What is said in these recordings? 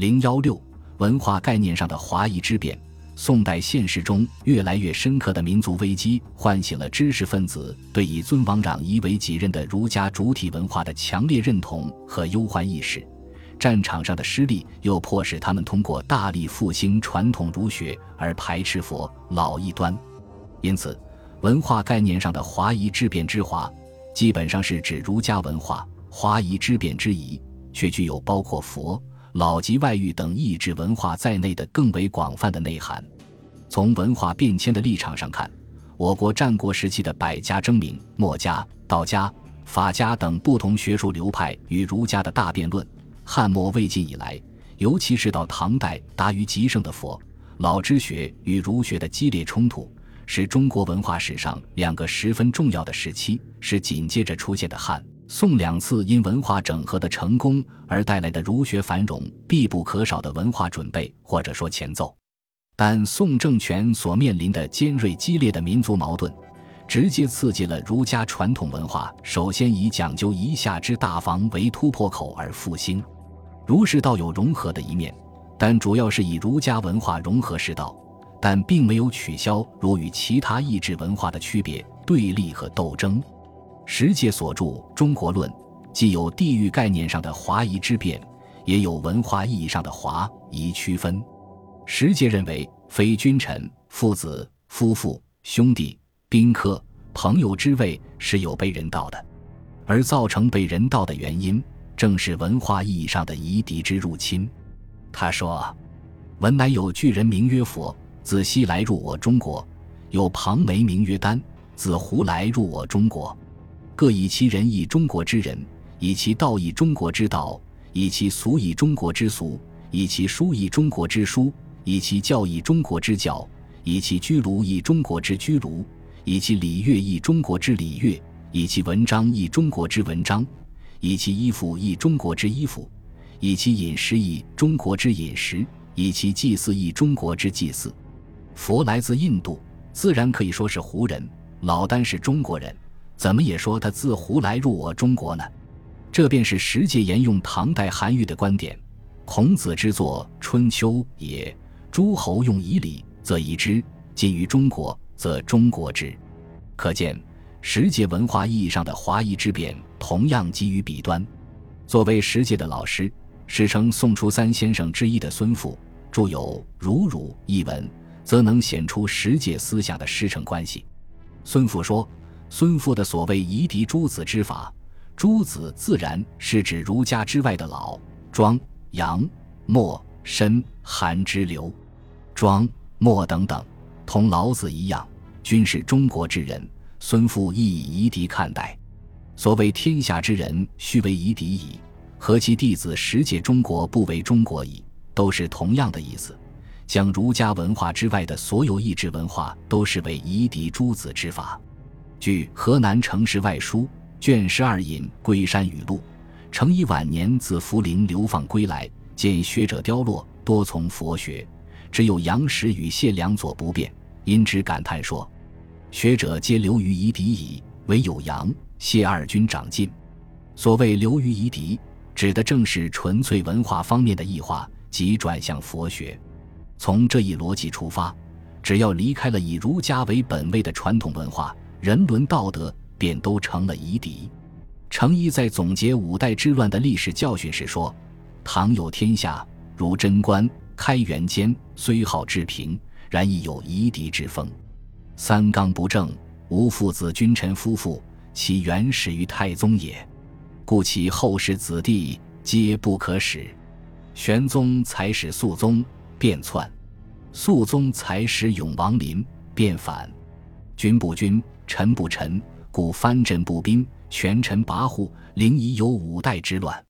零幺六文化概念上的华夷之变。宋代现实中越来越深刻的民族危机，唤醒了知识分子对以尊王攘夷为己任的儒家主体文化的强烈认同和忧患意识。战场上的失利又迫使他们通过大力复兴传统儒学而排斥佛老异端。因此，文化概念上的华夷之变之华，基本上是指儒家文化；华夷之变之夷，却具有包括佛。老及外域等意志文化在内的更为广泛的内涵。从文化变迁的立场上看，我国战国时期的百家争鸣、墨家、道家、法家等不同学术流派与儒家的大辩论；汉末魏晋以来，尤其是到唐代达于极盛的佛老之学与儒学的激烈冲突，是中国文化史上两个十分重要的时期，是紧接着出现的汉。宋两次因文化整合的成功而带来的儒学繁荣必不可少的文化准备或者说前奏，但宋政权所面临的尖锐激烈的民族矛盾，直接刺激了儒家传统文化首先以讲究一下之大防为突破口而复兴。儒释道有融合的一面，但主要是以儒家文化融合释道，但并没有取消儒与其他意志文化的区别、对立和斗争。石介所著《中国论》，既有地域概念上的华夷之变，也有文化意义上的华夷区分。石介认为，非君臣、父子、夫妇、兄弟、宾客、朋友之位是有被人道的，而造成被人道的原因，正是文化意义上的夷狄之入侵。他说：“闻乃有巨人名曰佛，自西来入我中国；有庞眉名曰丹，自胡来入我中国。”各以其人以中国之人，以其道以中国之道，以其俗以中国之俗，以其书以中国之书，以其教以中国之教，以其居庐以中国之居庐，以其礼乐以中国之礼乐，以其文章以中国之文章，以其衣服以中国之衣服，以其饮食以中国之饮食，以其祭祀以中国之祭祀。佛来自印度，自然可以说是胡人；老丹是中国人。怎么也说他自胡来入我中国呢？这便是实际沿用唐代韩愈的观点：“孔子之作《春秋》也，诸侯用以礼，则夷之；近于中国，则中国之。”可见，实界文化意义上的华夷之变同样基于彼端。作为实界的老师，史称宋初三先生之一的孙复，著有《儒儒》一文，则能显出实界思想的师承关系。孙复说。孙复的所谓夷狄诸子之法，诸子自然是指儒家之外的老庄杨墨申韩之流，庄墨等等，同老子一样，均是中国之人。孙复亦以夷狄看待。所谓天下之人，须为夷狄矣，和其弟子实解中国不为中国矣，都是同样的意思。将儒家文化之外的所有意志文化，都视为夷狄诸子之法。据《河南城市外书》卷十二引《龟山语录》，程颐晚年自涪陵流放归来，见学者凋落，多从佛学，只有杨时与谢良佐不变，因之感叹说：“学者皆流于夷狄矣，唯有杨、谢二君长进。”所谓流于夷狄，指的正是纯粹文化方面的异化即转向佛学。从这一逻辑出发，只要离开了以儒家为本位的传统文化。人伦道德便都成了夷狄。程颐在总结五代之乱的历史教训时说：“唐有天下，如贞观、开元间，虽好治平，然亦有夷狄之风。三纲不正，无父子君臣夫妇，其原始于太宗也。故其后世子弟皆不可使。玄宗才使肃宗变篡，肃宗才使永王林变反，君不君。”臣不臣，故藩镇不兵，权臣跋扈，临沂有五代之乱。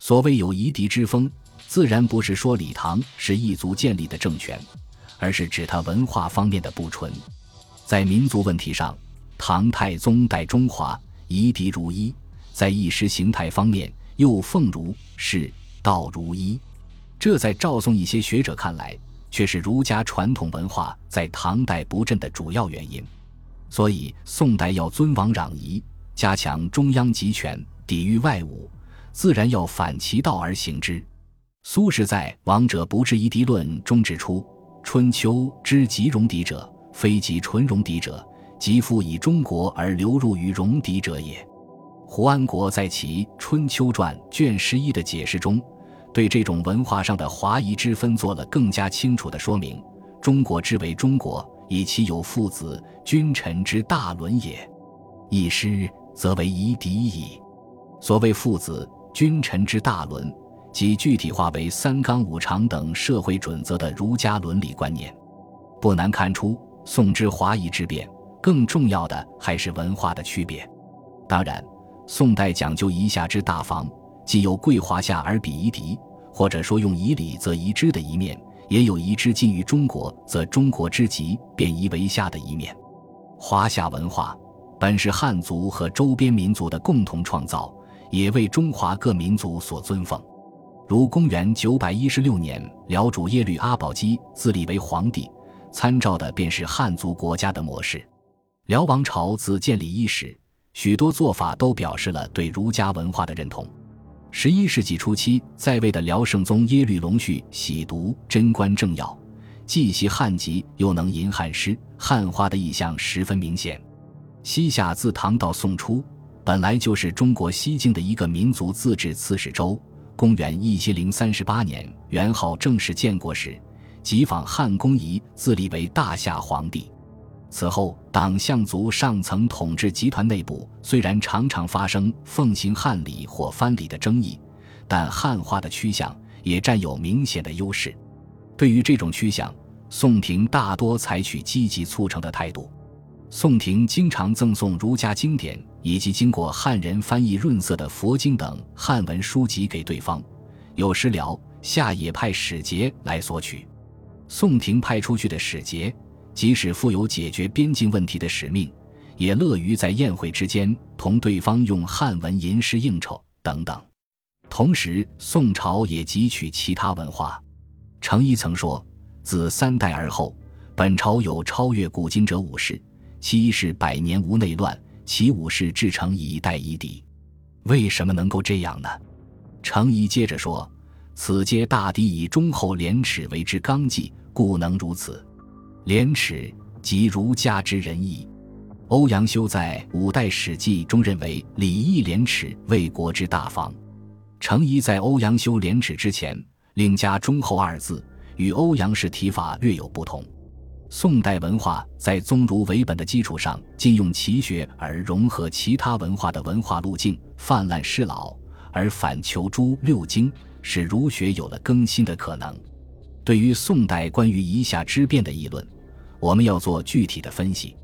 所谓有夷狄之风，自然不是说李唐是异族建立的政权，而是指他文化方面的不纯。在民族问题上，唐太宗代中华，夷狄如一；在意识形态方面，又奉儒释道如一。这在赵宋一些学者看来，却是儒家传统文化在唐代不振的主要原因。所以，宋代要尊王攘夷，加强中央集权，抵御外侮，自然要反其道而行之。苏轼在《王者不至夷狄论》中指出：“春秋之极戎狄者，非极纯戎狄者，即复以中国而流入于戎狄者也。”胡安国在其《春秋传》卷十一的解释中，对这种文化上的华夷之分做了更加清楚的说明：“中国之为中国，以其有父子君臣之大伦也；一失，则为夷狄矣。”所谓父子君臣之大伦，即具体化为三纲五常等社会准则的儒家伦理观念。不难看出，宋之华夷之变，更重要的还是文化的区别。当然。宋代讲究夷夏之大防，既有贵华夏而比夷狄，或者说用夷礼则夷之的一面，也有夷之近于中国则中国之极，便夷为下的一面。华夏文化本是汉族和周边民族的共同创造，也为中华各民族所尊奉。如公元九百一十六年，辽主耶律阿保机自立为皇帝，参照的便是汉族国家的模式。辽王朝自建立伊始。许多做法都表示了对儒家文化的认同。十一世纪初期在位的辽圣宗耶律隆绪喜读贞观政要，既习汉籍又能吟汉诗，汉化的意象十分明显。西夏自唐到宋初，本来就是中国西境的一个民族自治刺史州。公元一千零三十八年，元昊正式建国时，即仿汉宫仪自立为大夏皇帝。此后，党项族上层统治集团内部虽然常常发生奉行汉礼或藩礼的争议，但汉化的趋向也占有明显的优势。对于这种趋向，宋廷大多采取积极促成的态度。宋廷经常赠送儒家经典以及经过汉人翻译润色的佛经等汉文书籍给对方，有时辽夏也派使节来索取。宋廷派出去的使节。即使负有解决边境问题的使命，也乐于在宴会之间同对方用汉文吟诗应酬等等。同时，宋朝也汲取其他文化。程颐曾说：“自三代而后，本朝有超越古今者五世，其一是百年无内乱，其五是至诚以待夷狄。”为什么能够这样呢？程颐接着说：“此皆大抵以忠厚廉耻为之纲纪，故能如此。”廉耻即儒家之仁义。欧阳修在《五代史记》中认为礼义廉耻为国之大防。程颐在欧阳修廉耻之前，另加忠厚二字，与欧阳氏提法略有不同。宋代文化在宗儒为本的基础上，禁用奇学而融合其他文化的文化路径，泛滥失老，而反求诸六经，使儒学有了更新的可能。对于宋代关于夷夏之变的议论。我们要做具体的分析。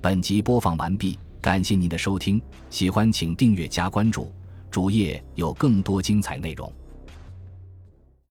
本集播放完毕，感谢您的收听，喜欢请订阅加关注，主页有更多精彩内容。